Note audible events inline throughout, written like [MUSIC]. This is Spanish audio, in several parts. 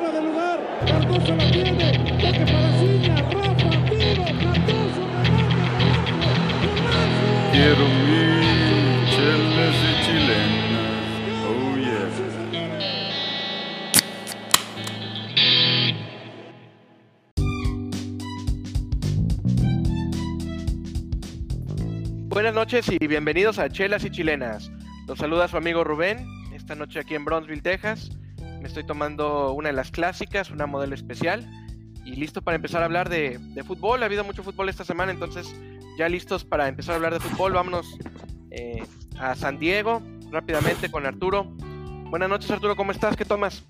fuera de lugar. Cardoso la tiene. Toque para Ciña. Rafa, tiro. Cardoso, remate. Quiero mi chelas y chilenas. Oh yeah. Buenas noches y bienvenidos a Chelas y Chilenas. Los saluda su amigo Rubén, esta noche aquí en Bronzeville, Texas. Me estoy tomando una de las clásicas, una modelo especial, y listo para empezar a hablar de, fútbol. Ha habido mucho fútbol esta semana, entonces ya listos para empezar a hablar de fútbol. Vámonos eh, a San Diego rápidamente con Arturo. Buenas noches Arturo, ¿cómo estás? ¿Qué tomas?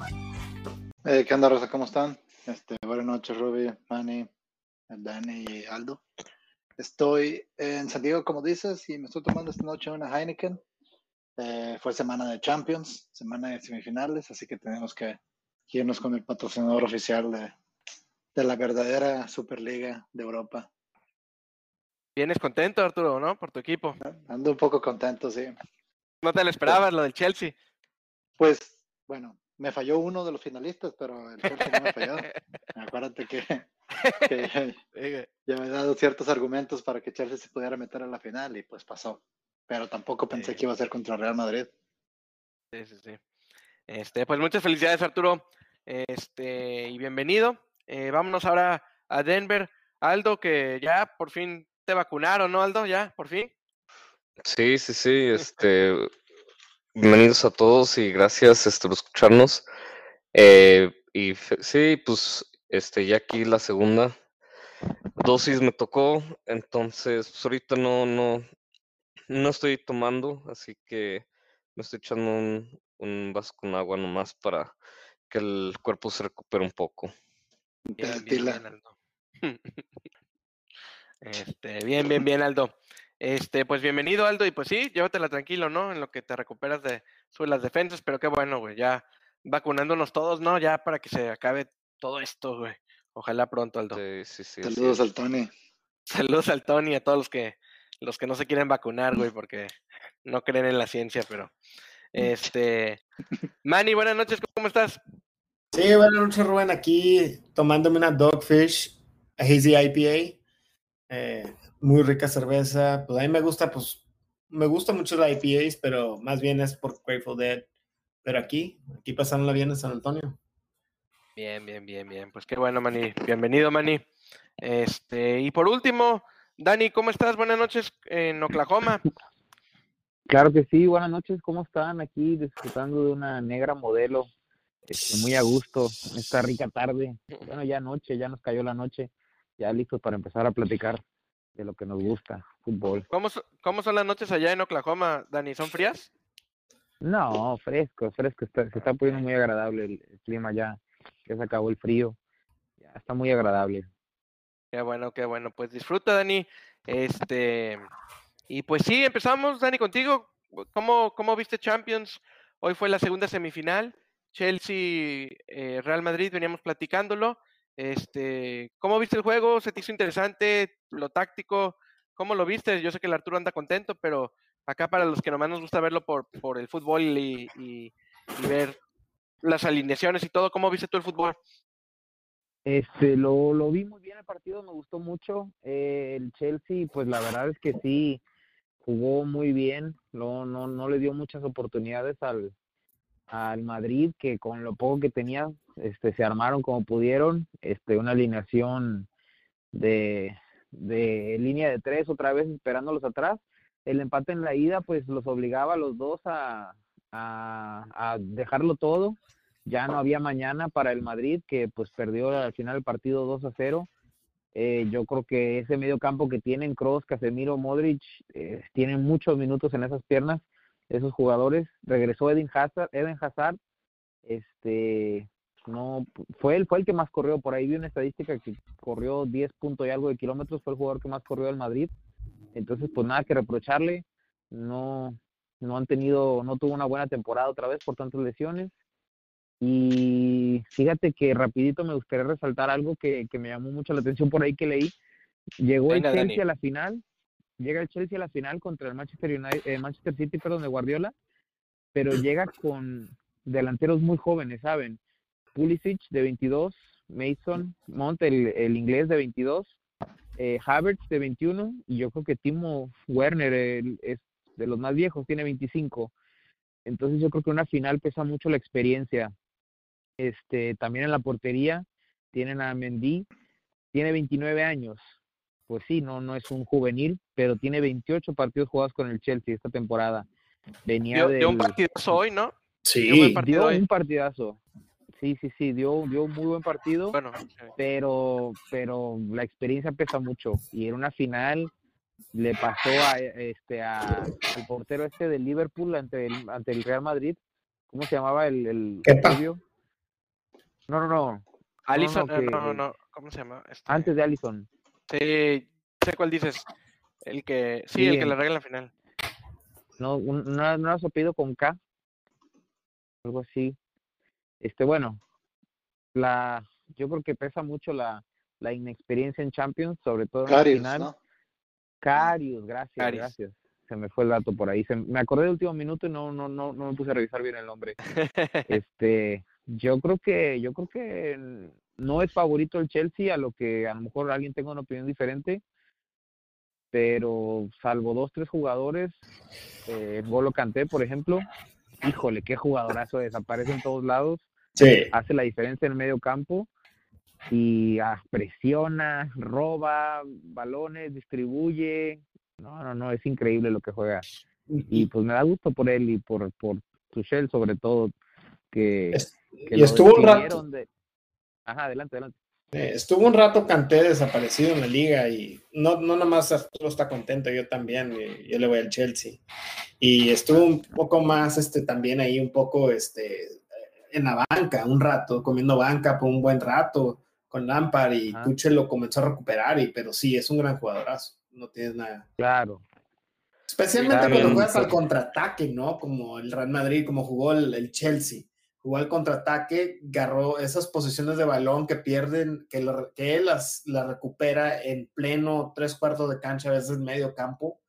Eh, ¿Qué onda, Rosa? ¿Cómo están? Este, buenas noches, Ruby, Manny, Dani y Aldo. Estoy en San Diego, como dices, y me estoy tomando esta noche una Heineken. Eh, fue semana de Champions, semana de semifinales, así que tenemos que irnos con el patrocinador oficial de, de la verdadera Superliga de Europa. ¿Vienes contento Arturo, no? Por tu equipo. Ando un poco contento, sí. No te lo esperabas, lo del Chelsea. Pues, bueno, me falló uno de los finalistas, pero el Chelsea no me falló. [LAUGHS] Acuérdate que, que ya me he dado ciertos argumentos para que Chelsea se pudiera meter a la final y pues pasó. Pero tampoco pensé Sí. que iba a ser contra Real Madrid. Sí, sí, sí. Este, pues muchas felicidades, Arturo. Este, y bienvenido. Eh, vámonos ahora a Denver. Aldo, que ya por fin te vacunaron, ¿no, Aldo? Ya, por fin. Sí, sí, sí, este, bienvenidos a todos y gracias este, por escucharnos. Eh, y sí, pues, este, ya aquí la segunda dosis me tocó, entonces, pues, ahorita no, no, no estoy tomando, así que me estoy echando un, un vaso con agua nomás para que el cuerpo se recupere un poco. Bien, bien, bien, Aldo. [LAUGHS] Este, bien, bien, bien, Aldo. Este, pues bienvenido, Aldo, y pues sí, llévatela tranquilo, ¿no? En lo que te recuperas de sobre las defensas, pero qué bueno, güey, ya vacunándonos todos, ¿no? Ya para que se acabe todo esto, güey. Ojalá pronto, Aldo. Sí, sí, sí. Saludos es. al Tony. [LAUGHS] Saludos al Tony y a todos los que los que no se quieren vacunar, güey, [LAUGHS] porque no creen en la ciencia, pero [LAUGHS] este Manny, buenas noches, ¿cómo estás? Sí, buenas noches, Rubén. Aquí tomándome una Dogfish Hazy IPA. Eh, muy rica cerveza. Pues a mí me gusta, pues, me gusta mucho la IPAs, pero más bien es por Grateful Dead. Pero aquí, aquí pasándola bien en San Antonio. Bien, bien, bien, bien. Pues qué bueno, Manny. Bienvenido, Manny. Este, y por último, Dani, ¿cómo estás? Buenas noches en Oklahoma. Claro que sí, buenas noches, ¿cómo están? Aquí disfrutando de una negra modelo, este, muy a gusto, en esta rica tarde. Bueno, ya noche, ya nos cayó la noche, ya listos para empezar a platicar de lo que nos gusta, fútbol. ¿Cómo, cómo son las noches allá en Oklahoma, Dani? ¿Son frías? No, fresco, fresco, está, se está poniendo muy agradable el, el clima ya, ya se acabó el frío, ya está muy agradable. Qué bueno, qué bueno. Pues disfruta, Dani. Este, y pues sí, empezamos, Dani, contigo. ¿Cómo, cómo viste Champions? Hoy fue la segunda semifinal. Chelsea, eh, Real Madrid, veníamos platicándolo. Este, ¿cómo viste el juego? ¿Se te hizo interesante? ¿Lo táctico? ¿Cómo lo viste? Yo sé que el Arturo anda contento, pero acá para los que nomás nos gusta verlo por, el fútbol y- y ver las alineaciones y todo, ¿cómo viste tú el fútbol? Este, lo, lo vi muy bien el partido, me gustó mucho. Eh, el Chelsea, pues la verdad es que sí, jugó muy bien, no, no, no le dio muchas oportunidades al, al Madrid, que con lo poco que tenía, este, se armaron como pudieron, este, una alineación de, de línea de tres otra vez esperándolos atrás. El empate en la ida, pues los obligaba a los dos a, a, a dejarlo todo. Ya no había mañana para el Madrid, que pues perdió al final el partido 2 a 0. Eh, yo creo que ese medio campo que tienen Cross, Casemiro, Modric, eh, tienen muchos minutos en esas piernas, esos jugadores. Regresó Eden Hazard, Eden Hazard, este, no, fue él, fue el que más corrió, por ahí vi una estadística que corrió 10 puntos y algo de kilómetros, fue el jugador que más corrió del Madrid. Entonces, pues nada que reprocharle, no, no han tenido, no tuvo una buena temporada otra vez por tantas lesiones. Y fíjate que rapidito me gustaría resaltar algo que, que me llamó mucho la atención por ahí que leí. Llegó Venga, el Dani. Chelsea a la final, llega el Chelsea a la final contra el Manchester United, eh, Manchester City, perdón, de Guardiola, pero llega con delanteros muy jóvenes, ¿saben? Pulisic de 22, Mason Mount, el, el inglés de 22, eh, Havertz de 21 y yo creo que Timo Werner el- es de los más viejos, tiene 25. Entonces yo creo que una final pesa mucho la experiencia. Este, también en la portería tienen a Mendy, tiene 29 años. Pues sí, no no es un juvenil, pero tiene 28 partidos jugados con el Chelsea esta temporada. Venía Dio, dio un partidazo hoy, ¿no? Sí, Dio buen partido dio hoy. un partidazo. Sí, sí, sí, dio, dio un muy buen partido, Bueno, sí. pero, pero la experiencia pesa mucho. Y en una final le pasó a este a, al portero este del Liverpool ante el, ante el Real Madrid. ¿Cómo se llamaba el, el Kepa. rubio? No, no, no. Alison, no, eh, no, que- no, no, ¿cómo se llama? Este, Antes de Allison. Sí, sé cuál dices. El que, sí, el que le regala la final. No, un, no, no era su apellido con K. Algo así. Este, bueno, la, yo creo que pesa mucho la, la inexperiencia en Champions, sobre todo en la Karius, final. ¿no? Carius, gracias, Karius. gracias. Se me fue el dato por ahí. Se- me acordé del último minuto y no, no, no, no me puse a revisar bien el nombre. [LAUGHS] Este, yo creo que, yo creo que no es favorito el Chelsea, a lo que a lo mejor alguien tenga una opinión diferente, pero salvo dos, tres jugadores, eh, Golo Canté, por ejemplo, híjole, qué jugadorazo, desaparece en todos lados, sí. hace la diferencia en el medio campo y ah, presiona, roba balones, distribuye. No, no, no, es increíble lo que juega. Y pues me da gusto por él y por, por Tuchel sobre todo, que, Es- que y lo estuvo un rato, de... Ajá, adelante, adelante. eh, estuvo un rato Kanté desaparecido en la liga y no, no nada más Arturo está contento, yo también, eh, yo le voy al Chelsea. Y estuvo un poco más este también ahí un poco este en la banca, un rato, comiendo banca por un buen rato con Lampard y. Tuchel lo comenzó a recuperar y pero sí, es un gran jugadorazo, no tienes nada. Claro, Especialmente Claro, cuando juegas al contraataque, ¿no? Como el Real Madrid, como jugó el, el Chelsea. Jugó al contraataque, agarró esas posiciones de balón que pierden, que, lo- que él las, las recupera en pleno tres cuartos de cancha, a veces medio campo.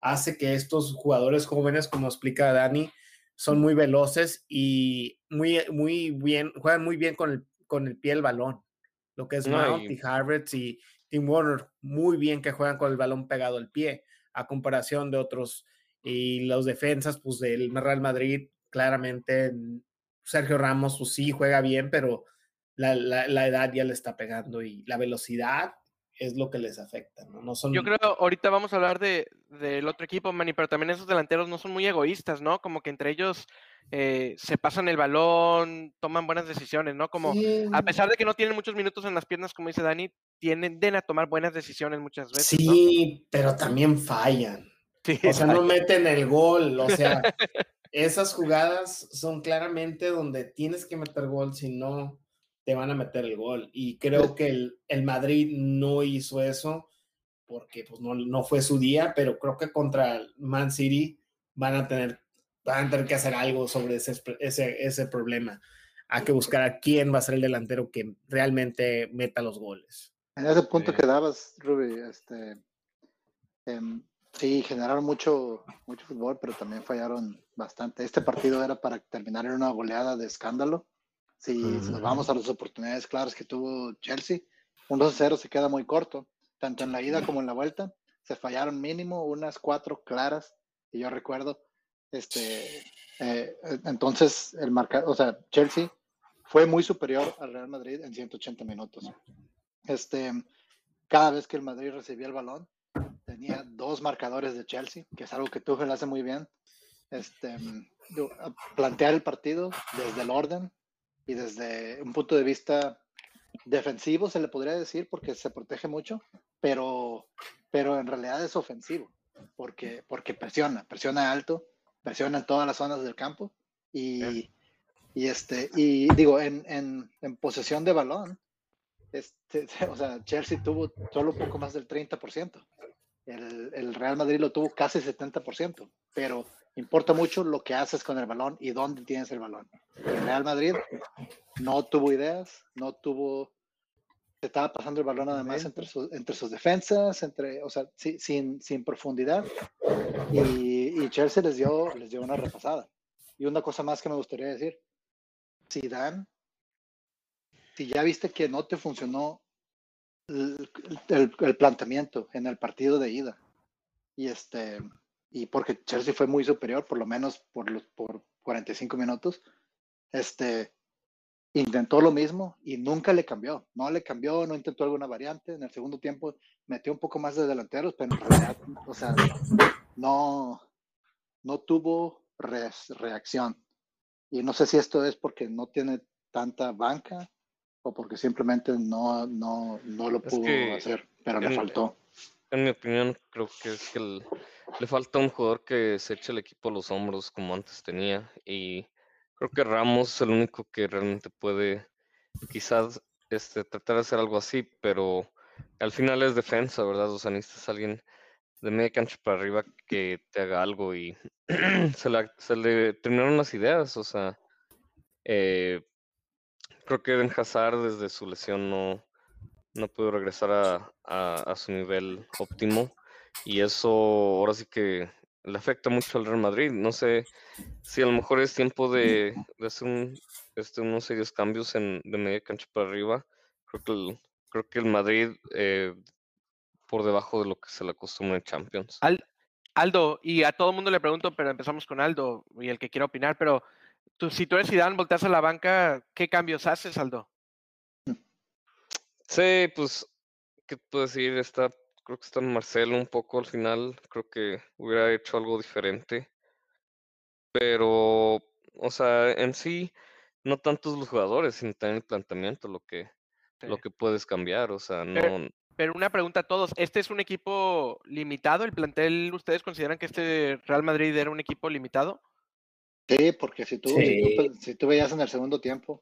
Hace que estos jugadores jóvenes, como explica Dani, son muy veloces y muy, muy bien, juegan muy bien con el, con el pie el balón. Lo que es Mount y- Havertz y Tim Warner, muy bien que juegan con el balón pegado al pie a comparación de otros. Y los defensas, pues del Real Madrid, claramente Sergio Ramos, pues sí, juega bien, pero la, la- la edad ya le está pegando y la velocidad es lo que les afecta, ¿no? No son... Yo creo ahorita vamos a hablar de del otro equipo, Manny, pero también esos delanteros no son muy egoístas, ¿no? Como que entre ellos eh, se pasan el balón, toman buenas decisiones, ¿no? Como Sí, a pesar de que no tienen muchos minutos en las piernas, como dice Dani, tienden a tomar buenas decisiones muchas veces. ¿no? sí, pero también fallan. Sí, O sea, no meten el gol. O sea, [LAUGHS] esas jugadas son claramente donde tienes que meter gol, si no te van a meter el gol. Y creo que el, el Madrid no hizo eso porque pues, no, no fue su día, pero creo que contra el Man City van a tener, van a tener que hacer algo sobre ese, ese, ese problema. Hay que buscar a quién va a ser el delantero que realmente meta los goles. En ese punto Sí. que dabas, Ruby, este, em, sí, generaron mucho, mucho fútbol, pero también fallaron bastante. Este partido era para terminar en una goleada de escándalo. Si, nos vamos a las oportunidades claras que tuvo Chelsea, un 2-0 se queda muy corto, tanto en la ida como en la vuelta. Se fallaron mínimo unas cuatro claras, que yo recuerdo. Este, eh, entonces, el marca, o sea, Chelsea fue muy superior al Real Madrid en 180 minutos este, cada vez que el Madrid recibía el balón, tenía dos marcadores de Chelsea, que es algo que Tuchel hace muy bien. Este, plantear el partido desde el orden y desde un punto de vista defensivo, se le podría decir, porque se protege mucho, pero, pero en realidad es ofensivo, porque, porque presiona, presiona alto, presiona en todas las zonas del campo y, y, este, y digo, en, en, en posesión de balón, este, [LAUGHS] o sea, Chelsea tuvo solo un poco más del 30%. El, el Real Madrid lo tuvo casi 70%, pero importa mucho lo que haces con el balón y dónde tienes el balón. El Real Madrid no tuvo ideas, no tuvo, se estaba pasando el balón nada más entre, sus- entre sus defensas, entre, o sea, sí- sin, sin profundidad. Y, y Chelsea les dio, les dio una repasada. Y una cosa más que me gustaría decir, Zidane si ya viste que no te funcionó el, el- el planteamiento en el partido de ida. Y este, y porque Chelsea fue muy superior, por lo menos por los por 45 minutos, este intentó lo mismo y nunca le cambió. No le cambió, no intentó alguna variante. En el segundo tiempo metió un poco más de delanteros, pero en realidad, o sea, no, no tuvo res- reacción. Y no sé si esto es porque no tiene tanta banca o porque simplemente no, no, no lo Es pudo hacer, pero le faltó. En mi opinión, creo que es que el- le falta un jugador que se eche el equipo a los hombros como antes tenía. Y creo que Ramos es el único que realmente puede quizás este, tratar de hacer algo así, pero al final es defensa, ¿verdad? O sea, alguien de media cancha para arriba que te haga algo y [CLEARS THROAT] se, se le terminaron las ideas. O sea, eh, creo que Eden Hazard desde su lesión no, no pudo regresar a- a su nivel óptimo y eso ahora sí que le afecta mucho al Real Madrid. No sé si a lo mejor es tiempo de, de hacer un, este, unos serios cambios en, de media cancha para arriba. Creo que el, creo que el Madrid eh, por debajo de lo que se le acostumbra en Champions. Al- Aldo, y a todo el mundo le pregunto, pero empezamos con Aldo y el que quiera opinar, pero tú, si tú eres Zidane, volteas a la banca, ¿qué cambios haces, Aldo? Sí, pues, ¿qué puedo decir? Está, creo que está Marcelo un poco al final. Creo que hubiera hecho algo diferente. Pero, o sea, en sí, no tantos los jugadores, sino también el planteamiento, lo que, lo que puedes cambiar. O sea, Pero- no. Pero una pregunta a todos, ¿este es un equipo limitado? ¿El plantel, ustedes consideran que este Real Madrid era un equipo limitado? Sí, porque si tú, si tú, si tú veías en el segundo tiempo,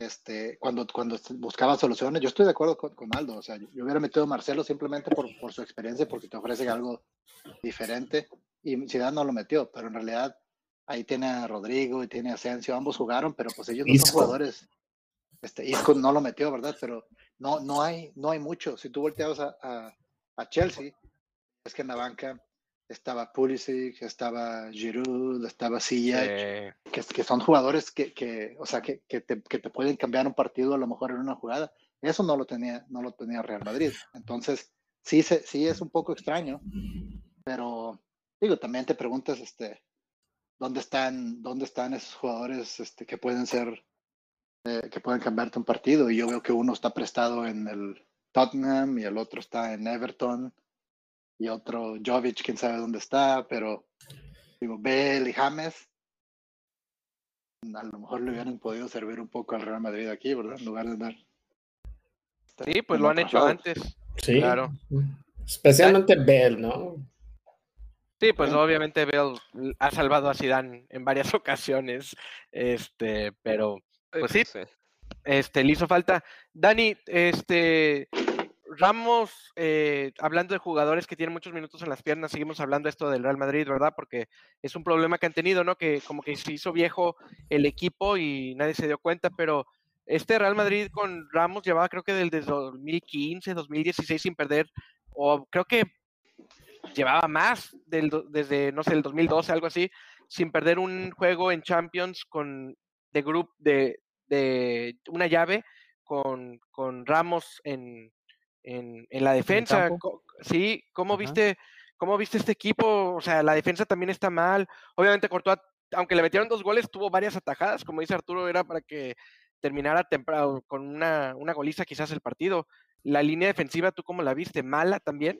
este, cuando, cuando buscaba soluciones, yo estoy de acuerdo con, con Aldo, o sea, yo, yo hubiera metido a Marcelo simplemente por, por su experiencia, porque te ofrece algo diferente, y Zidane no lo metió, pero en realidad ahí tiene a Rodrigo y tiene a Asensio, ambos jugaron, pero pues ellos no Isco. son jugadores. Este, Isco no lo metió, ¿verdad? Pero no, no hay, no hay mucho. Si tú volteabas a, a, a Chelsea, es que en la banca estaba Pulisic, estaba Giroud, estaba Ziyech, Eh, que, que son jugadores que, que o sea, que, que, te, que te pueden cambiar un partido a lo mejor en una jugada. Eso no lo tenía, no lo tenía Real Madrid. Entonces, sí, se, sí es un poco extraño, pero digo, también te preguntas, este, ¿dónde están, dónde están esos jugadores este, que pueden ser, eh, que pueden cambiarte un partido? Y yo veo que uno está prestado en el Tottenham y el otro está en Everton y otro Jovic, quién sabe dónde está, pero digo, Bale y James a lo mejor le hubieran podido servir un poco al Real Madrid aquí, ¿verdad? En lugar de dar. sí, pues lo han hecho antes. Sí. Claro. Especialmente Bell, ¿no? Sí, pues Sí. obviamente Bale ha salvado a Zidane en varias [LAUGHS] ocasiones, este, pero Pues sí. este, le hizo falta. Dani, este, Ramos, eh, hablando de jugadores que tienen muchos minutos en las piernas, seguimos hablando esto del Real Madrid, ¿verdad? Porque es un problema que han tenido, ¿no? Que como que se hizo viejo el equipo y nadie se dio cuenta, pero este Real Madrid con Ramos llevaba creo que desde 2015, 2016 sin perder, o creo que llevaba más desde, no sé, el 2012, algo así, sin perder un juego en Champions con de grupo de, de una llave con, con Ramos en, en, en la defensa. Sí, ¿cómo Ajá. viste, ¿cómo viste este equipo? O sea, la defensa también está mal. Obviamente Courtois, aunque le metieron dos goles, tuvo varias atajadas, como dice Arturo, era para que terminara temprano con una, una goliza quizás el partido. La línea defensiva, ¿tú cómo la viste? ¿Mala también?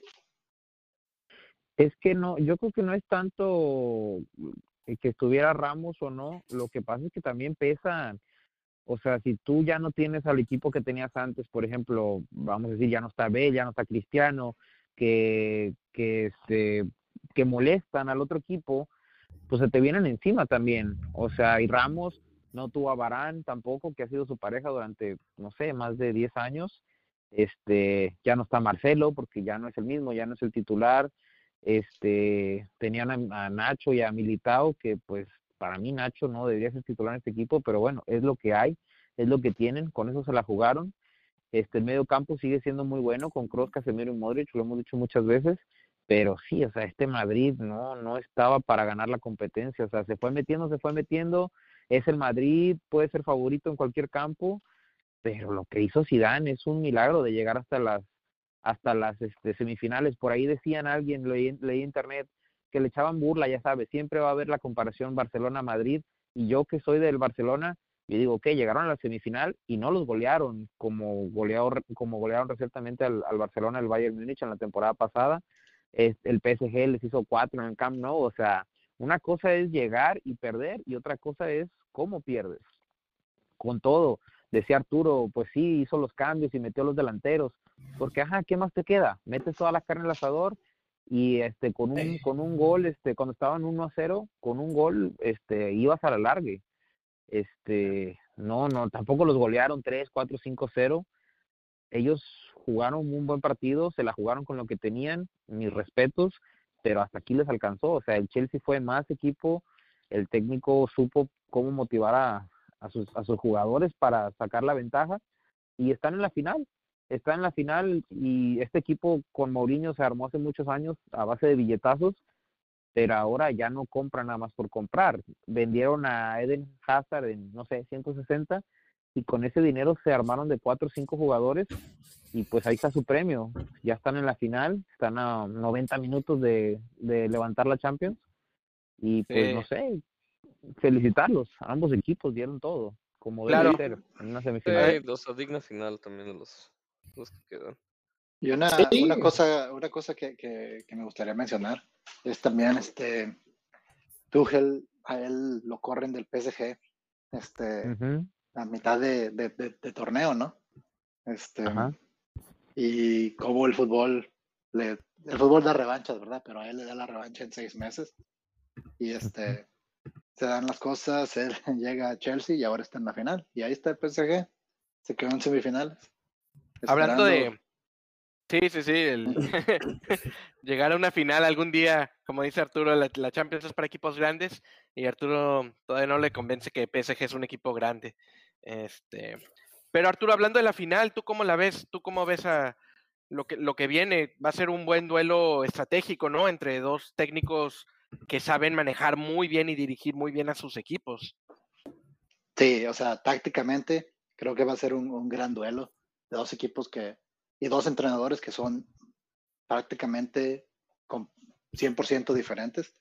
Es que no, yo creo que no es tanto eh, que estuviera Ramos o no, lo que pasa es que también pesan. O sea, si tú ya no tienes al equipo que tenías antes, por ejemplo, vamos a decir, ya no está Bell, ya no está Cristiano, que, que, se, que molestan al otro equipo, pues se te vienen encima también. O sea, y Ramos no tuvo a Barán tampoco, que ha sido su pareja durante, no sé, más de 10 años. Este, ya no está Marcelo, porque ya no es el mismo, ya no es el titular este tenían a, a Nacho y a Militao que pues para mí Nacho no debería ser titular en este equipo pero bueno es lo que hay es lo que tienen con eso se la jugaron este el medio campo sigue siendo muy bueno con Kroos, Casemiro y Modric lo hemos dicho muchas veces pero sí o sea este Madrid no no estaba para ganar la competencia o sea se fue metiendo se fue metiendo es el Madrid puede ser favorito en cualquier campo pero lo que hizo Zidane es un milagro de llegar hasta las hasta las este, semifinales. Por ahí decían alguien, leí, leí internet, que le echaban burla, ya sabes, siempre va a haber la comparación Barcelona-Madrid, y yo que soy del Barcelona, yo digo, que llegaron a la semifinal y no los golearon como golearon, como golearon recientemente al, al Barcelona, el Bayern Múnich en la temporada pasada. Es, el PSG les hizo cuatro en el Camp Nou, o sea, una cosa es llegar y perder y otra cosa es cómo pierdes. Con todo, decía Arturo, pues sí, hizo los cambios y metió los delanteros, porque ajá, ¿qué más te queda? Metes toda la carne al asador y este con un con un gol este cuando estaban 1 a 0, con un gol este ibas a la largue. Este, no, no, tampoco los golearon 3, 4, 5, 0. Ellos jugaron un buen partido, se la jugaron con lo que tenían, mis respetos, pero hasta aquí les alcanzó. O sea, el Chelsea fue más equipo, el técnico supo cómo motivar a, a, sus, a sus jugadores para sacar la ventaja y están en la final. Están en la final y este equipo con Mourinho se armó hace muchos años a base de billetazos, pero ahora ya no compran nada más por comprar. Vendieron a Eden Hazard en, no sé, 160 y con ese dinero se armaron de cuatro o cinco jugadores y pues ahí está su premio. Ya están en la final, están a 90 minutos de, de levantar la Champions y pues Sí. no sé, felicitarlos. Ambos equipos dieron todo, como Claro. debe ser en una semifinal. Sí, o sea, digna final también de los, los que quedan. Y una, Sí. una cosa, una cosa que, que- que me gustaría mencionar es también este Tuchel, a él lo corren del PSG este, a mitad de, de- de- de torneo, ¿no? Este, Ajá. y como el fútbol, le, el fútbol da revanchas, ¿verdad? Pero a él le da la revancha en seis meses. Y este, se dan las cosas, [LAUGHS] él llega a Chelsea y ahora está en la final. Y ahí está el PSG, se quedó en semifinales. Hablando de. Sí, sí, sí. el- [LAUGHS] Llegar a una final algún día, como dice Arturo, la, la Champions es para equipos grandes y Arturo todavía no le convence que PSG es un equipo grande. Este, pero Arturo, hablando de la final, ¿tú cómo la ves? ¿Tú cómo ves a lo que, lo que viene? Va a ser un buen duelo estratégico, ¿no? Entre dos técnicos que saben manejar muy bien y dirigir muy bien a sus equipos. Sí, o sea, tácticamente creo que va a ser un, un gran duelo de dos equipos que y dos entrenadores que son prácticamente con 100% diferentes.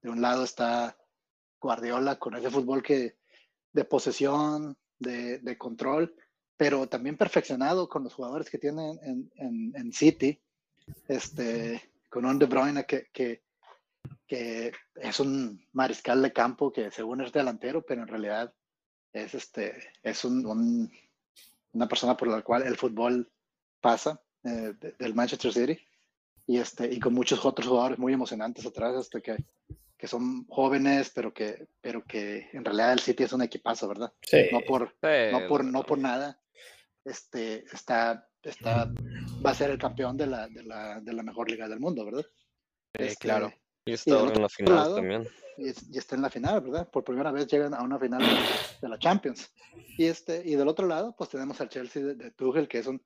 De un lado está Guardiola con ese fútbol que de posesión, de, control, pero también perfeccionado con los jugadores que tienen en, en, en City, este, con un De Bruyne que, que, es un mariscal de campo que según es delantero, pero en realidad es este es un- una persona por la cual el fútbol pasa eh, de- del Manchester City y este y con muchos otros jugadores muy emocionantes atrás este que, que son jóvenes pero que pero que en realidad el City es un equipazo verdad Sí. no por Sí, no por no por nada este está está va a ser el campeón de la de la, de la mejor liga del mundo verdad Sí, Este, claro. Y está ahora en la final lado, también. y, es- y está en la final, ¿verdad? Por primera vez llegan a una final de, de la Champions. Y este y del otro lado, pues tenemos al Chelsea de, de Tuchel, que es un,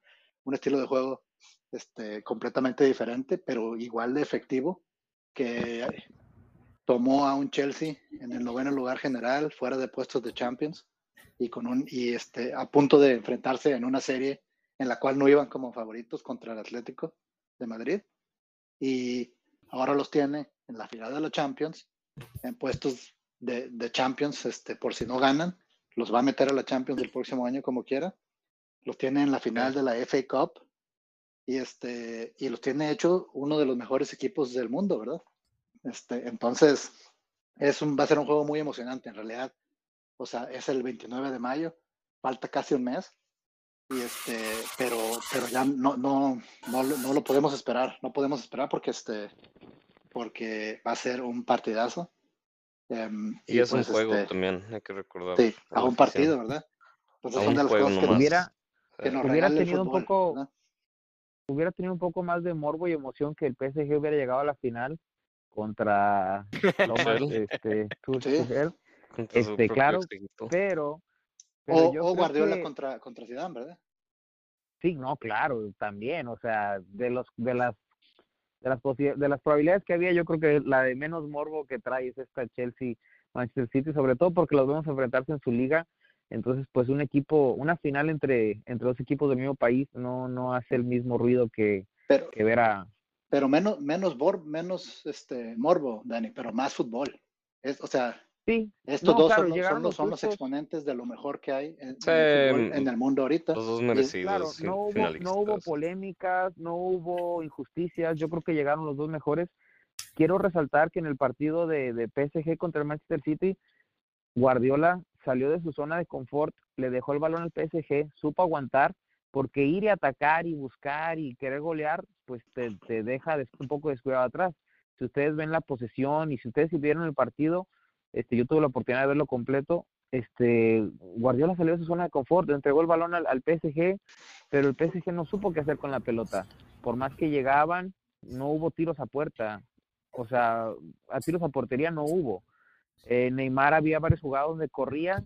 un estilo de juego este, completamente diferente, pero igual de efectivo, que tomó a un Chelsea en el noveno lugar general, fuera de puestos de Champions, y con un y este a punto de enfrentarse en una serie en la cual no iban como favoritos contra el Atlético de Madrid. Y ahora los tiene en la final de la Champions, en puestos de, de Champions, este, por si no ganan, los va a meter a la Champions del próximo año como quiera. Los tiene en la final de la FA Cup y este y los tiene hecho uno de los mejores equipos del mundo, ¿verdad? Este, entonces es un va a ser un juego muy emocionante en realidad. O sea, es el 29 de mayo, falta casi un mes. Y este, pero pero ya no no no, no lo podemos esperar, no podemos esperar porque este porque va a ser un partidazo. Em, Y, es un pues, juego este, también, hay que recordar. Sí, a un partido. ¿verdad? Entonces A son un de las juego cosas que. Hubiera- que nos hubiera tenido un poco- hubiera tenido un poco más de morbo y emoción que el PSG hubiera llegado a la final contra [LAUGHS] Lomas, este, Tu- Sí. Tuchel, su este, propio claro, equipo. pero, pero O, yo o Guardiola que- contra, contra Zidane, ¿verdad? Sí, no, claro, también, o sea, de los de las de las de las probabilidades que había, yo creo que la de menos morbo que trae es esta Chelsea Manchester City, sobre todo porque los vemos enfrentarse en su liga Entonces, pues un equipo, una final entre, entre dos equipos del mismo país no, no hace el mismo ruido que, Pero, que ver a... pero menos, menos, bor, menos este, morbo, Dani, pero más fútbol. Es, o sea, Sí, estos No, dos claro, son, los- son, los, son exponentes de lo mejor que hay en, Sí, en el, fútbol en el mundo ahorita. Los dos Y- merecidos claro, no hubo, no hubo polémicas, no hubo injusticias, yo creo que llegaron los dos mejores. Quiero resaltar que en el partido de, de PSG contra el Manchester City, Guardiola salió de su zona de confort, le dejó el balón al PSG, supo aguantar, porque ir y atacar y buscar y querer golear, pues te, te deja un poco descuidado atrás. Si ustedes ven la posesión y si ustedes vieron el partido, este, yo tuve la oportunidad de verlo completo, este, Guardiola salió de su zona de confort, entregó el balón al, PSG, pero el PSG no supo qué hacer con la pelota. Por más que llegaban, no hubo tiros a puerta. O sea, a tiros a portería no hubo. Eh, Neymar había varios jugados donde corría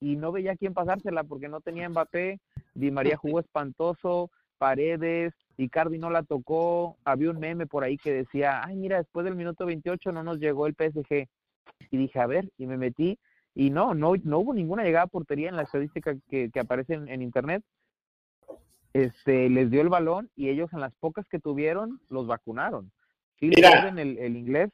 y no veía quién pasársela porque no tenía Mbappé. Di María jugó espantoso, Paredes, Icardi no la tocó. Había un meme por ahí que decía, ay, mira, después del minuto 28 no nos llegó el PSG. Y dije, a ver, y me metí y no, no, no hubo ninguna llegada a portería en la estadística que, que aparece en, en internet. Este, les dio el balón y ellos en las pocas que tuvieron los vacunaron. Foden, el, el inglés,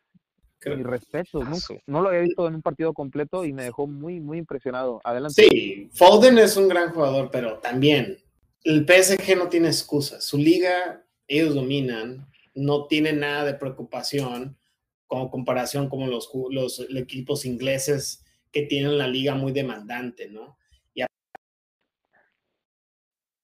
mi respeto, Ah, no, lo había visto en un partido completo y me dejó muy, muy impresionado. Adelante. Sí, Foden es un gran jugador, pero también el PSG no tiene excusas. Su liga, ellos dominan, no tienen nada de preocupación como comparación como los, los equipos ingleses que tienen la liga muy demandante, ¿no? Y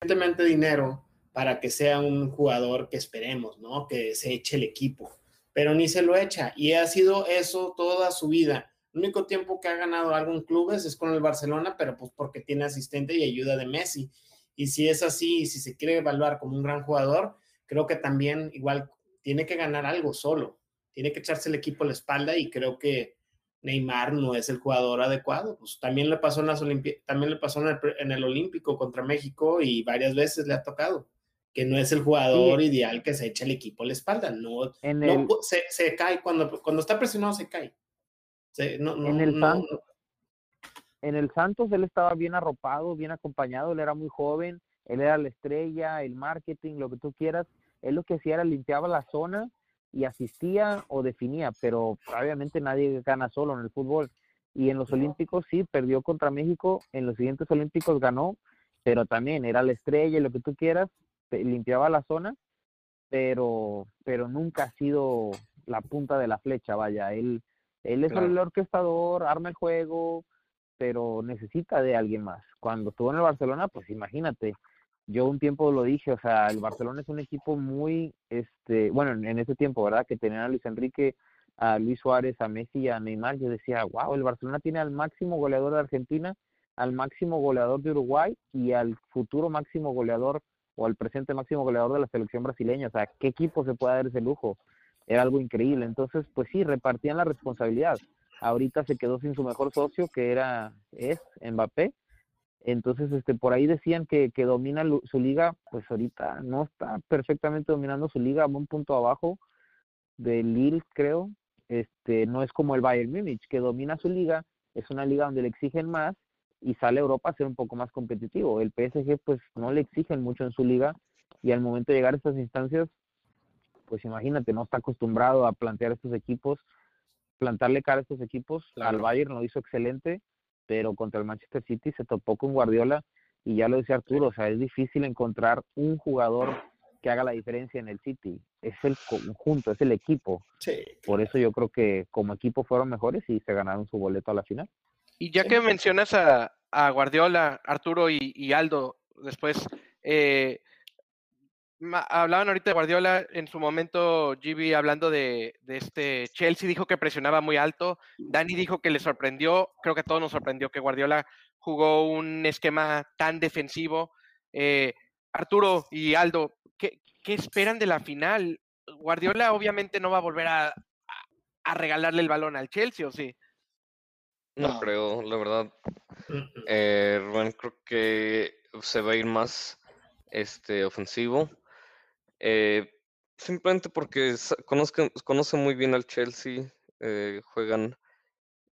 aparentemente dinero para que sea un jugador que esperemos, ¿no? Que se eche el equipo, pero ni se lo echa y ha sido eso toda su vida. El único tiempo que ha ganado algo en clubes es con el Barcelona, pero pues porque tiene asistente y ayuda de Messi. Y si es así, si se quiere evaluar como un gran jugador, creo que también igual tiene que ganar algo solo. Tiene que echarse el equipo a la espalda y creo que Neymar no es el jugador adecuado. Pues también le pasó en las Olimpi- también le pasó en el, en el Olímpico contra México y varias veces le ha tocado que no es el jugador ideal que se echa el equipo a la espalda. No, En no el, pu- se, se cae cuando, cuando está presionado, se cae. Se- no, no, En el Santos. en el Santos él estaba bien arropado, bien acompañado, él era muy joven, él era la estrella, el marketing, lo que tú quieras. Él lo que hacía era limpiaba la zona y asistía o definía, pero obviamente nadie gana solo en el fútbol. Y en los Olímpicos sí, perdió contra México, en los siguientes Olímpicos ganó, pero también era la estrella y lo que tú quieras, limpiaba la zona, pero, pero nunca ha sido la punta de la flecha, vaya, él, él es Claro. el orquestador, arma el juego, pero necesita de alguien más. Cuando estuvo en el Barcelona, pues imagínate, yo un tiempo lo dije, o sea, el Barcelona es un equipo muy, este, bueno, en, ese tiempo, ¿verdad? Que tenían a Luis Enrique, a Luis Suárez, a Messi a Neymar, yo decía, wow, el Barcelona tiene al máximo goleador de Argentina, al máximo goleador de Uruguay y al futuro máximo goleador o al presente máximo goleador de la selección brasileña. O sea, ¿qué equipo se puede dar ese lujo? Era algo increíble. Entonces, pues sí, repartían la responsabilidad. Ahorita se quedó sin su mejor socio, que era, es Mbappé. Entonces, este, por ahí decían que, que domina su liga, pues ahorita no está perfectamente dominando su liga, va un punto abajo de Lille, creo. Este, no es como el Bayern Múnich, que domina su liga, es una liga donde le exigen más y sale a Europa a ser un poco más competitivo. El PSG, pues, no le exigen mucho en su liga y al momento de llegar a estas instancias, pues imagínate, no está acostumbrado a plantear estos equipos, plantarle cara a estos equipos. Al. Bayern lo hizo excelente, pero contra el Manchester City se topó con Guardiola y ya lo decía Arturo, o sea, es difícil encontrar un jugador que haga la diferencia en el City. Es el conjunto, es el equipo. Sí, Por eso yo creo que como equipo fueron mejores y se ganaron su boleto a la final. Y ya que mencionas a, a Guardiola, Arturo y, y Aldo, después eh, hablaban ahorita de Guardiola, en su momento GB hablando de, de este Chelsea dijo que presionaba muy alto, Dani dijo que le sorprendió, creo que a todos nos sorprendió que Guardiola jugó un esquema tan defensivo. Eh, Arturo y Aldo, ¿qué, qué esperan de la final? Guardiola obviamente no va a volver a, a- regalarle el balón al Chelsea, ¿o sí? No No. creo, la verdad. Eh, Rubén creo que se va a ir más este, ofensivo. Eh, simplemente porque conozcan- conoce muy bien al Chelsea. eh, juegan,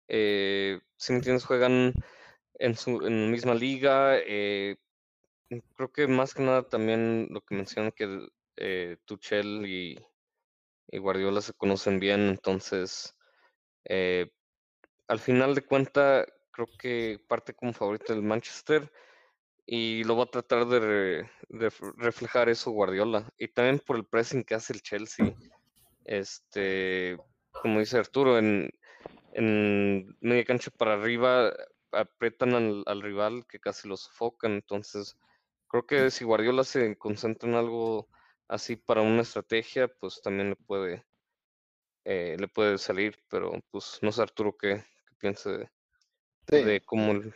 eh, si me entiendes, juegan en su en la misma liga. eh, creo que más que nada también lo que mencionan que eh, Tuchel y, y Guardiola se conocen bien, entonces eh, al final de cuenta creo que parte como favorito del Manchester y lo va a tratar de, re- de f- reflejar eso Guardiola y también por el pressing que hace el Chelsea. Este, como dice Arturo, en, en media cancha para arriba aprietan al, al rival que casi lo sofocan. Entonces, creo que si Guardiola se concentra en algo así para una estrategia, pues también le puede, eh, le puede salir. Pero, pues, no sé, Arturo, qué, qué piensa de, Sí. de cómo. el-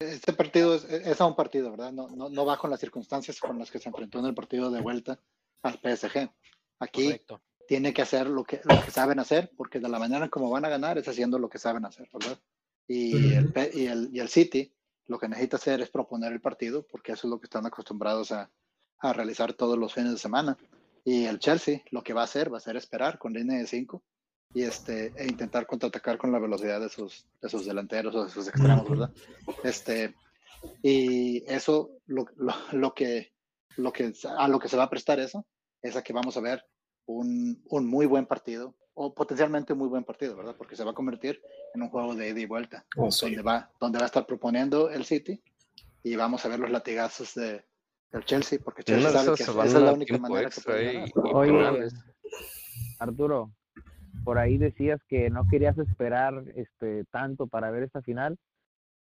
Este partido es, es a un partido, ¿verdad? No, no, no va con las circunstancias con las que se enfrentó en el partido de vuelta al PSG. Aquí Correcto. tiene que hacer lo que, lo que saben hacer, porque de la manera como van a ganar es haciendo lo que saben hacer, ¿verdad? Y el, y el, y el City lo que necesita hacer es proponer el partido, porque eso es lo que están acostumbrados a, a realizar todos los fines de semana. Y el Chelsea lo que va a hacer va a ser esperar con línea de 5 y este, e intentar contraatacar con la velocidad de sus, de sus delanteros o de sus extremos, ¿verdad? Este, y eso, lo, lo, lo que, lo que, a lo que se va a prestar eso, es a que vamos a ver un, un muy buen partido, o potencialmente un muy buen partido, ¿verdad? Porque se va a convertir en un juego de ida y vuelta, Oh, sí. donde, va, donde va a estar proponiendo el City y vamos a ver los latigazos de, del Chelsea, porque Chelsea sabe que esa es la única manera que extra puede y, ganar. y Oye, penales. Arturo, por ahí decías que no querías esperar este tanto para ver esta final.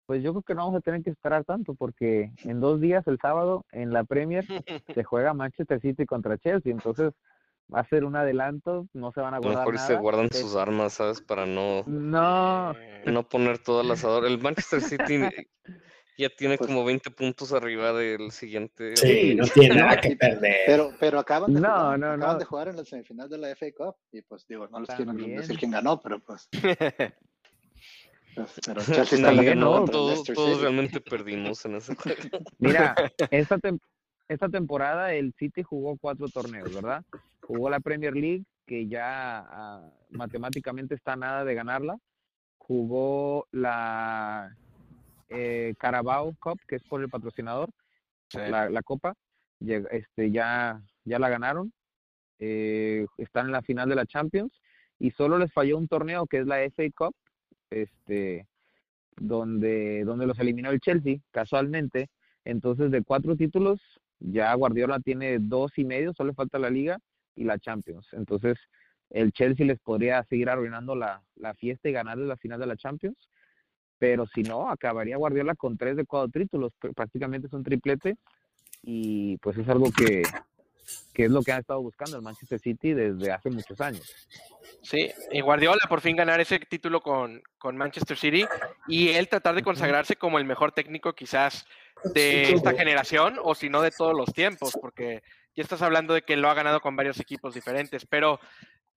Pues yo creo que no vamos a tener que esperar tanto porque en dos días, el sábado, en la Premier, [LAUGHS] se juega Manchester City contra Chelsea. Entonces va a ser un adelanto, no se van a A lo guardar mejor se guardan Es- sus armas, ¿sabes? Para no, No, Eh, no poner todo al asador. El Manchester City [LAUGHS] ya tiene Pues- como 20 puntos arriba del siguiente. Sí, no tiene nada que [LAUGHS] perder. Pero, pero acaban de No, jugar, no, acaban no. de jugar en la semifinal de la FA Cup y pues digo, no les quiero decir quién ganó, pero pues, [LAUGHS] pues, pero [LAUGHS] Chelsea está ganó, todos, todos City. realmente perdimos en ese juego. Mira, esta, tem- esta temporada el City jugó cuatro torneos, ¿verdad? Jugó la Premier League, que ya ah, matemáticamente está nada de ganarla. Jugó la eh, Carabao Cup, que es por el patrocinador, sí. la, la copa. Este, ya, ya la ganaron. Eh, están en la final de la Champions. Y solo les falló un torneo que es la FA Cup, este, donde, donde los eliminó el Chelsea, casualmente. Entonces, de cuatro títulos, ya Guardiola tiene dos y medio, solo le falta la Liga y la Champions. Entonces, el Chelsea les podría seguir arruinando la, la fiesta y ganarles la final de la Champions. Pero si no, acabaría Guardiola con tres de cuatro títulos, pr- prácticamente es un triplete. Y pues es algo que, que es lo que ha estado buscando el Manchester City desde hace muchos años. Sí, y Guardiola por fin ganar ese título con, con Manchester City y él tratar de consagrarse como el mejor técnico quizás de esta generación o si no de todos los tiempos, porque ya estás hablando de que lo ha ganado con varios equipos diferentes, pero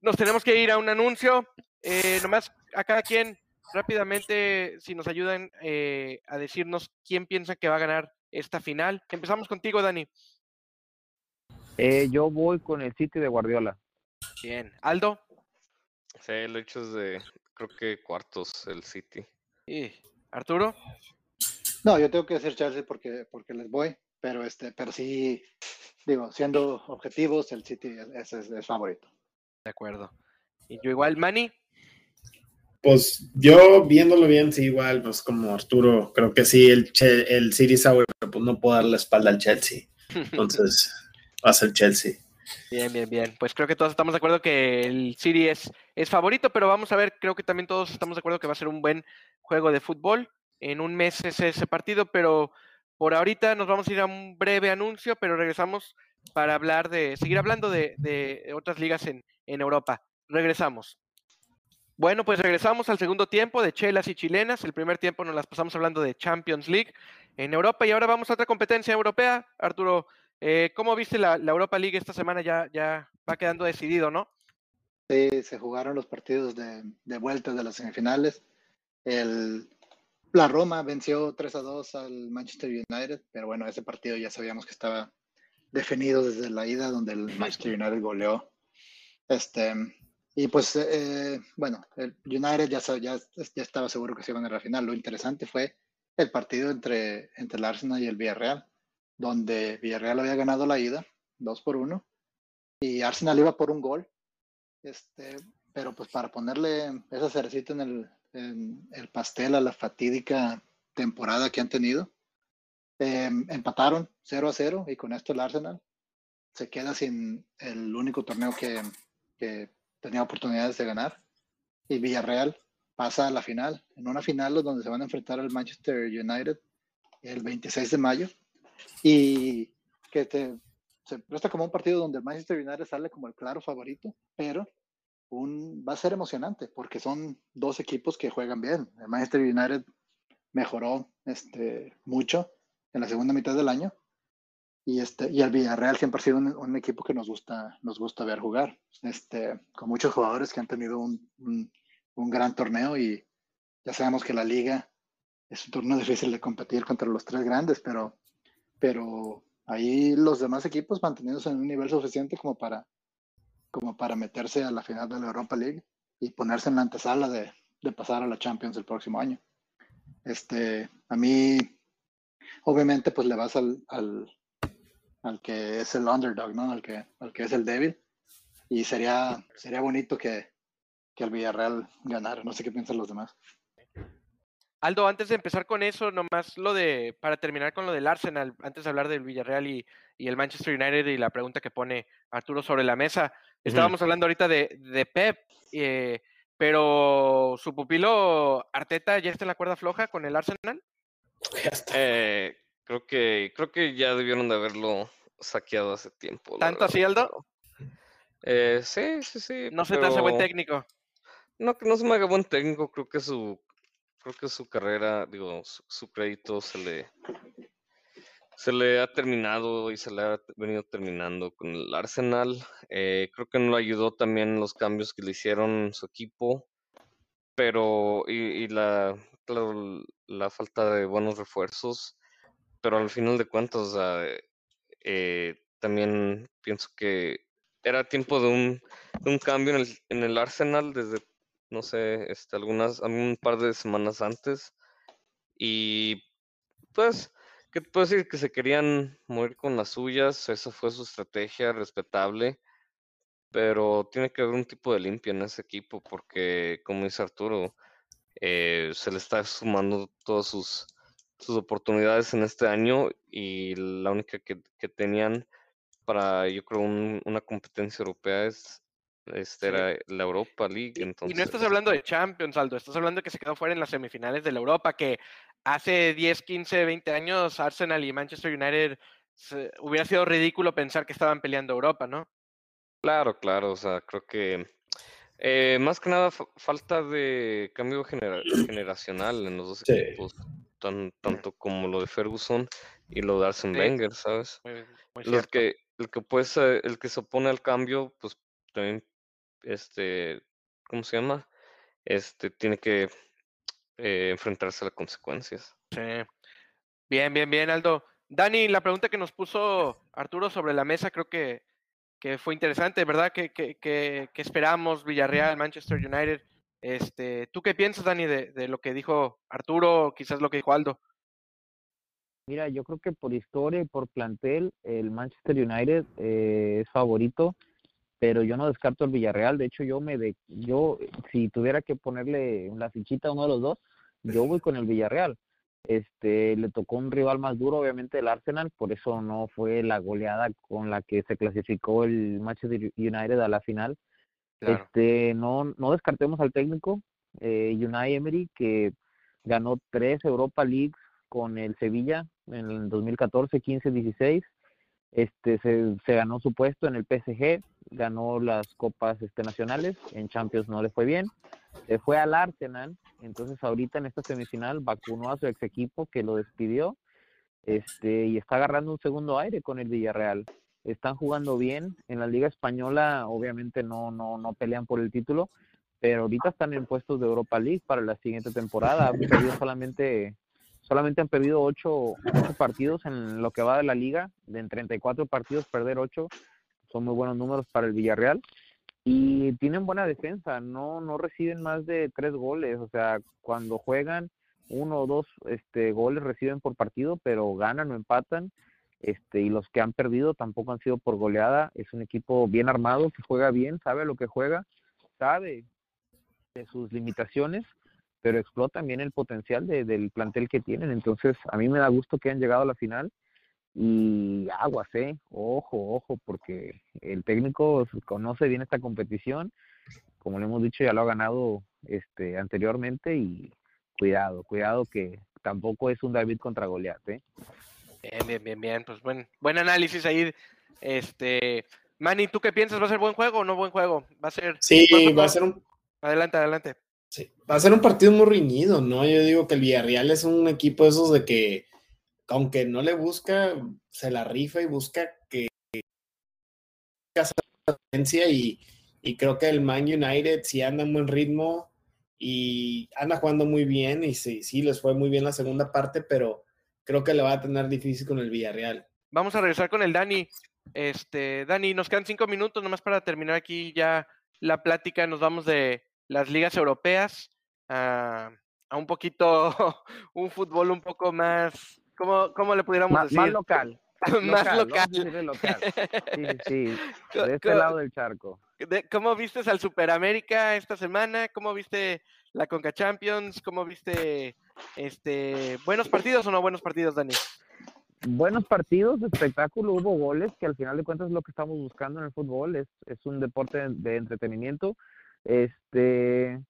nos tenemos que ir a un anuncio. Eh, nomás a cada quien rápidamente, si nos ayudan eh, a decirnos quién piensa que va a ganar esta final. Empezamos contigo, Dani. Eh, yo voy con el City de Guardiola. Bien. Aldo. Sí, el hecho es de, creo que cuartos el City. Y Arturo. No, yo tengo que decir Chelsea porque, porque les voy, pero este, pero sí, digo, siendo objetivos, el City es, es, es favorito. De acuerdo. Y yo igual, Manny. Pues yo viéndolo bien, sí, igual, pues como Arturo, creo que sí, el, el City Sour, pero pues no puedo dar la espalda al Chelsea. Entonces, va a ser Chelsea. Bien, bien, bien. Pues creo que todos estamos de acuerdo que el City es, es favorito, pero vamos a ver, creo que también todos estamos de acuerdo que va a ser un buen juego de fútbol. En un mes es ese partido, pero por ahorita nos vamos a ir a un breve anuncio, pero regresamos para hablar de, seguir hablando de, de otras ligas en, en Europa. Regresamos. Bueno, pues regresamos al segundo tiempo de chelas y chilenas. El primer tiempo nos las pasamos hablando de Champions League en Europa y ahora vamos a otra competencia europea. Arturo, eh, ¿cómo viste la, Europa League esta semana? Ya, ya va quedando decidido, ¿no? Sí, se jugaron los partidos de, de vuelta de las semifinales. El, la Roma venció 3 a 2 al Manchester United, pero bueno, ese partido ya sabíamos que estaba definido desde la ida, donde el Manchester United goleó. Este, y pues, eh, bueno, el United ya, ya, ya estaba seguro que se iban a la final. Lo interesante fue el partido entre, entre el Arsenal y el Villarreal, donde Villarreal había ganado la ida, 2 por 1, y Arsenal iba por un gol. Este, pero pues para ponerle esa cerecita en el, en el pastel a la fatídica temporada que han tenido, em, empataron 0 a 0 y con esto el Arsenal se queda sin el único torneo que, que tenía oportunidades de ganar. Y Villarreal pasa a la final, en una final donde se van a enfrentar al Manchester United el 26 de mayo. Y que te, se presta como un partido donde el Manchester United sale como el claro favorito, pero un, va a ser emocionante porque son dos equipos que juegan bien. El Manchester United mejoró este, mucho en la segunda mitad del año y, este, y el Villarreal siempre ha sido un, equipo que nos gusta, nos gusta ver jugar, este, con muchos jugadores que han tenido un, un, gran torneo y ya sabemos que la liga es un torneo [LAUGHS] difícil de competir contra los tres grandes, pero, pero ahí los demás equipos manteniéndose en un nivel suficiente como para, como para meterse a la final de la Europa League y ponerse en la antesala de, de pasar a la Champions el próximo año. Este, a mí, obviamente, pues le vas al, al que es el underdog, ¿no? Al que, al que es el débil. Y sería, sería bonito que, que el Villarreal ganara. No sé qué piensan los demás. Aldo, antes de empezar con eso, nomás lo de, para terminar con lo del Arsenal, antes de hablar del Villarreal y, y el Manchester United y la pregunta que pone Arturo sobre la mesa, estábamos hablando ahorita de, de Pep, eh, pero su pupilo Arteta ya está en la cuerda floja con el Arsenal. [LAUGHS] Eh, Creo que, creo que ya debieron de haberlo saqueado hace tiempo. ¿Tanto así, Aldo? Eh, sí, sí, sí. No se te hace buen técnico. No, que no se me haga buen técnico, creo que su, creo que su carrera, digo, su, crédito se le, se le ha terminado y se le ha venido terminando con el Arsenal. Eh, creo que no le ayudó también los cambios que le hicieron su equipo, pero y, y la, la falta de buenos refuerzos pero al final de cuentas, eh, también pienso que era tiempo de un, cambio en el, en el, Arsenal desde, no sé, este, algunas, un par de semanas antes. Y pues, ¿qué te puedo decir? Que se querían morir con las suyas, esa fue su estrategia, respetable. Pero tiene que haber un tipo de limpia en ese equipo, porque, como dice Arturo, eh, se le está sumando todos sus sus oportunidades en este año y la única que, que tenían para, yo creo, una competencia europea es este era la Europa League. Entonces... Y no estás hablando de Champions, Aldo, estás hablando de que se quedó fuera en las semifinales de la Europa, que hace 10, 15, 20 años Arsenal y Manchester United hubiera sido ridículo pensar que estaban peleando Europa, ¿no? Claro, claro, o sea, creo que eh, más que nada falta de cambio generacional en los dos equipos tan, tanto como lo de Ferguson y lo de Arsene Wenger, ¿sabes? el que, el que pues, el que se opone al cambio, pues también, este, ¿cómo se llama? Este, tiene que eh, enfrentarse a las consecuencias. Sí. Bien, bien, bien, Aldo. Dani, la pregunta que nos puso Arturo sobre la mesa creo que, que fue interesante, ¿verdad? ¿Qué, que, que, que esperamos Villarreal, Manchester United? Este, ¿Tú qué piensas, Dani, de, de, lo que dijo Arturo, quizás lo que dijo Aldo? Mira, yo creo que por historia y por plantel, el Manchester United eh, es favorito, pero yo no descarto el Villarreal. De hecho, yo me de, yo si tuviera que ponerle la fichita a uno de los dos, yo voy con el Villarreal. Este, le tocó un rival más duro, obviamente, el Arsenal, por eso no fue la goleada con la que se clasificó el Manchester United a la final este, no, no descartemos al técnico, eh, Unai Emery, que ganó tres Europa Leagues con el Sevilla en el 2014, 15, 16. Este, se, se ganó su puesto en el PSG, ganó las copas este, nacionales, en Champions no le fue bien, se fue al Arsenal, entonces ahorita en esta semifinal vacunó a su ex equipo que lo despidió este, y está agarrando un segundo aire con el Villarreal están jugando bien. En la Liga Española, obviamente, no, no, no pelean por el título, pero ahorita están en puestos de Europa League para la siguiente temporada. Han perdido solamente, solamente han perdido ocho, partidos en lo que va de la liga. De en 34 partidos, perder ocho son muy buenos números para el Villarreal. Y tienen buena defensa, no, no reciben más de tres goles. O sea, cuando juegan, uno o dos este, goles reciben por partido, pero ganan o empatan. Este, y los que han perdido tampoco han sido por goleada. Es un equipo bien armado, que juega bien, sabe lo que juega, sabe de sus limitaciones, pero explota bien el potencial de, del plantel que tienen. Entonces, a mí me da gusto que han llegado a la final. Y aguas, ¿eh? Ojo, ojo, porque el técnico conoce bien esta competición. Como le hemos dicho, ya lo ha ganado este, anteriormente y cuidado, cuidado que tampoco es un David contra Goliat, ¿eh? Bien, bien, bien, bien. Pues buen, buen análisis ahí. Este, Manny, ¿tú qué piensas? ¿Va a ser buen juego o no buen juego? Va a ser. Sí, juego? va a ser un Adelante, adelante. Sí, va a ser un partido muy reñido, ¿no? Yo digo que el Villarreal es un equipo de esos de que, aunque no le busca, se la rifa y busca que y, y creo que el Man United sí anda en buen ritmo y anda jugando muy bien y sí, sí, les fue muy bien la segunda parte, pero creo que le va a tener difícil con el Villarreal. Vamos a regresar con el Dani. Este, Dani, nos quedan cinco minutos nomás para terminar aquí ya la plática. Nos vamos de las ligas europeas a, a un poquito, [LAUGHS] un fútbol un poco más, ¿cómo, cómo le pudiéramos Más, decir? [LAUGHS] más local. más local. Sí, sí, [LAUGHS] de este lado del charco. de- ¿Cómo vistes al Superamérica esta semana? ¿Cómo viste la Conca Champions? ¿Cómo viste este buenos partidos o no buenos partidos, Dani? buenos partidos, espectáculo, hubo goles, que al final de cuentas es lo que estamos buscando en el fútbol, es, es un deporte de, entretenimiento. Este,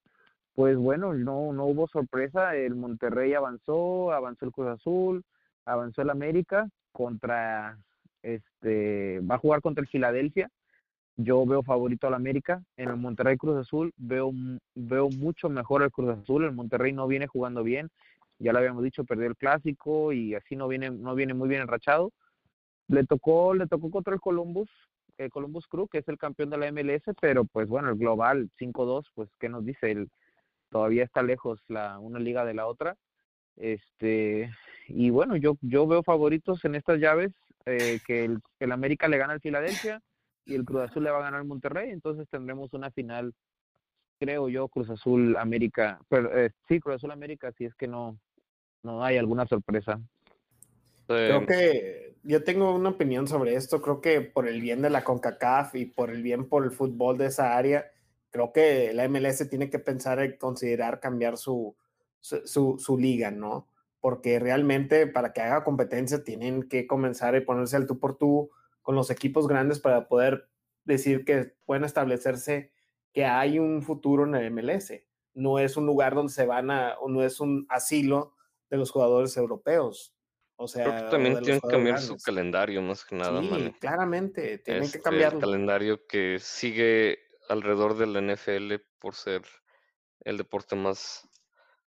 pues bueno, no, no hubo sorpresa, el Monterrey avanzó, avanzó el Cruz Azul, avanzó el América contra, este, va a jugar contra el Filadelfia. Yo veo favorito al América. En el Monterrey Cruz Azul veo, veo mucho mejor el Cruz Azul. El Monterrey no viene jugando bien ya lo habíamos dicho, perdió el clásico y así no viene, no viene muy bien enrachado. Le tocó, le tocó contra el Columbus, el Columbus Crew, que es el campeón de la MLS, pero pues bueno, el global 5-2, pues qué nos dice, el, todavía está lejos la una liga de la otra. Este, y bueno, yo, yo veo favoritos en estas llaves, eh, que el, el América le gana al Filadelfia y el Cruz Azul le va a ganar al Monterrey, entonces tendremos una final, creo yo, Cruz Azul América, pero, eh, sí, Cruz Azul América, si es que no, no hay alguna sorpresa. Creo que yo tengo una opinión sobre esto. Creo que por el bien de la CONCACAF y por el bien por el fútbol de esa área, creo que la MLS tiene que pensar en considerar cambiar su, su, su- su liga, ¿no? Porque realmente para que haga competencia tienen que comenzar a ponerse al tú por tú con los equipos grandes para poder decir que pueden establecerse que hay un futuro en el MLS. No es un lugar donde se van a, o no es un asilo de los jugadores europeos. O sea, creo que también tienen que cambiar su calendario más que nada, Sí, Manny. claramente, tienen Este, que cambiarlo. El calendario que sigue alrededor de la NFL por ser el deporte más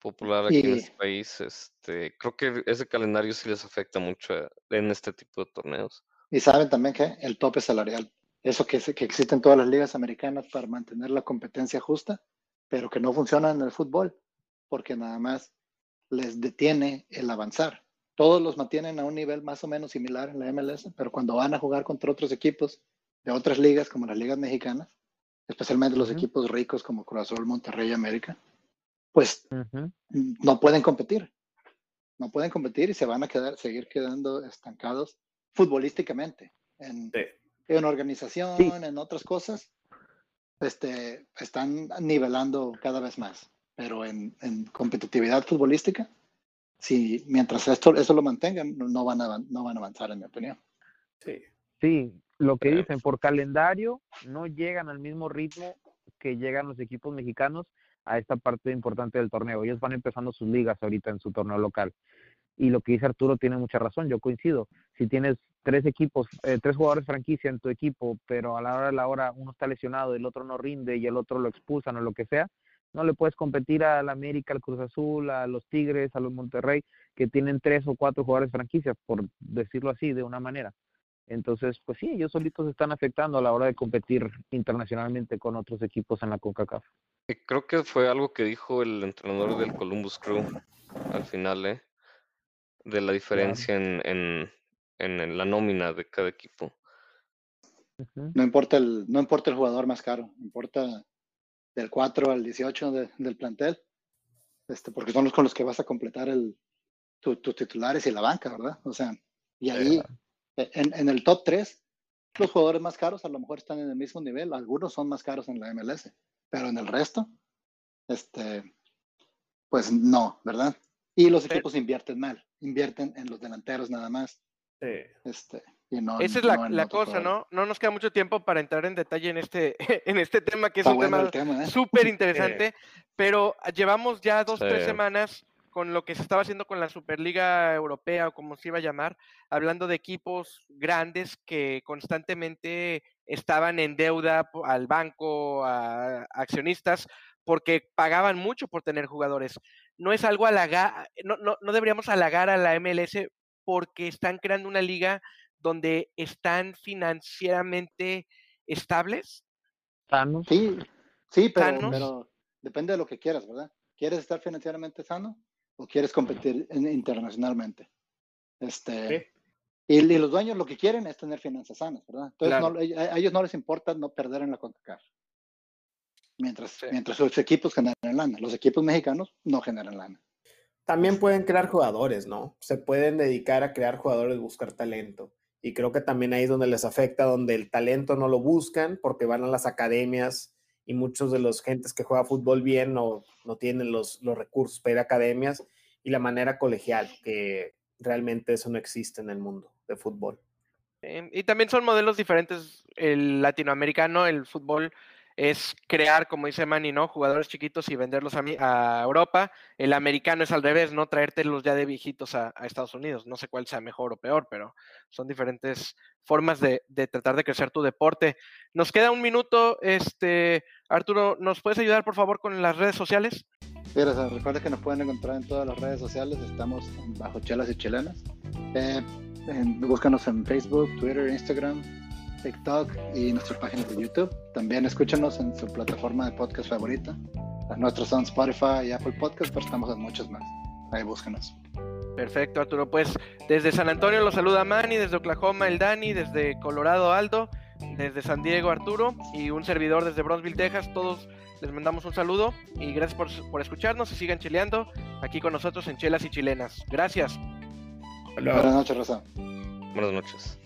popular aquí en este país. Este, creo que ese calendario sí les afecta mucho a- en este tipo de torneos. Y saben también que el tope salarial, eso que, que existe en todas las ligas americanas para mantener la competencia justa, pero que no funciona en el fútbol, porque nada más les detiene el avanzar. Todos los mantienen a un nivel más o menos similar en la MLS, pero cuando van a jugar contra otros equipos de otras ligas, como las ligas mexicanas, especialmente los equipos ricos como Cruz Azul, Monterrey y América, pues no pueden competir. No pueden competir y se van a quedar, seguir quedando estancados futbolísticamente. En, Sí. en organización, en otras cosas, este, están nivelando cada vez más. Pero en, en competitividad futbolística, si mientras esto, eso lo mantengan, no- van, a, no van a avanzar, en mi opinión. Sí. Sí, lo que dicen, por calendario no llegan al mismo ritmo que llegan los equipos mexicanos a esta parte importante del torneo. Ellos van empezando sus ligas ahorita en su torneo local. Y lo que dice Arturo tiene mucha razón, yo coincido. Si tienes tres equipos, eh, tres jugadores franquicia en tu equipo, pero a la hora de la hora uno está lesionado, el otro no rinde y el otro lo expulsan o lo que sea, no le puedes competir al América, al Cruz Azul, a los Tigres, a los Monterrey, que tienen tres o cuatro jugadores franquicias, por decirlo así, de una manera. Entonces, pues sí, ellos solitos se están afectando a la hora de competir internacionalmente con otros equipos en la CONCACAF. Y creo que fue algo que dijo el entrenador del Columbus Crew al final, ¿eh? De la diferencia en, en, en la nómina de cada equipo. No importa el, no importa el jugador más caro, importa del 4 al 18 de- del plantel. este, porque son los con los que vas a completar el, tu- tus titulares y la banca, ¿verdad? O sea, y ahí, e- en, en el top 3, los jugadores más caros a lo mejor están en el mismo nivel, algunos son más caros en la MLS, pero en el resto, este, pues no, ¿verdad? Y los equipos invierten mal, invierten en los delanteros nada más, Sí. este, y no, Esa es no la, la cosa. ¿no? No nos queda mucho tiempo para entrar en detalle en este, [LAUGHS] en este tema, que es Está un bueno tema ¿eh? súper [LAUGHS] interesante, pero llevamos ya dos, tres semanas con lo que se estaba haciendo con la Superliga Europea o como se iba a llamar, hablando de equipos grandes que constantemente estaban en deuda al banco, a accionistas, porque pagaban mucho por tener jugadores. No es algo halagar, no, no, no deberíamos halagar a la MLS porque están creando una liga donde están financieramente estables. Sanos. Sí, sí, pero, sanos. pero depende de lo que quieras, ¿verdad? ¿Quieres estar financieramente sano o quieres competir en- internacionalmente? Este, y, y los dueños lo que quieren es tener finanzas sanas, ¿verdad? Entonces Claro. no- a, a ellos no les importa no perder en la CONCACAF. Mientras, Sí. mientras sus equipos generan lana. Los equipos mexicanos no generan lana. También pueden crear jugadores, ¿no? Se pueden dedicar a crear jugadores, buscar talento. Y creo que también ahí es donde les afecta, donde el talento no lo buscan porque van a las academias y muchos de los gentes que juega fútbol bien no, no tienen los, los recursos para ir a academias y la manera colegial, que realmente eso no existe en el mundo de fútbol. Eh, y también son modelos diferentes. El latinoamericano, el fútbol, es crear, como dice Manny, ¿no? Jugadores chiquitos y venderlos a, a Europa. El americano es al revés, ¿no? Traértelos ya de viejitos a, a Estados Unidos. No sé cuál sea mejor o peor, pero son diferentes formas de, de tratar de crecer tu deporte. Nos queda un minuto. Este, Arturo, ¿nos puedes ayudar, por favor, con las redes sociales? Sí, recuerda que nos pueden encontrar en todas las redes sociales. Estamos bajo chelas y chilenas. Eh, búscanos en Facebook, Twitter, Instagram, TikTok y nuestras páginas de YouTube. También escúchanos en su plataforma de podcast favorita. Las nuestras son Spotify y Apple Podcast, pero estamos en muchas más. Ahí búscanos. Perfecto, Arturo. Pues desde San Antonio los saluda Manny, desde Oklahoma el Dani, desde Colorado Aldo, desde San Diego Arturo y un servidor desde Bronzeville, Texas. Todos les mandamos un saludo y gracias por, por escucharnos y sigan chileando aquí con nosotros en Chelas y Chilenas. Gracias. Buenas noches, Rosa. Buenas noches.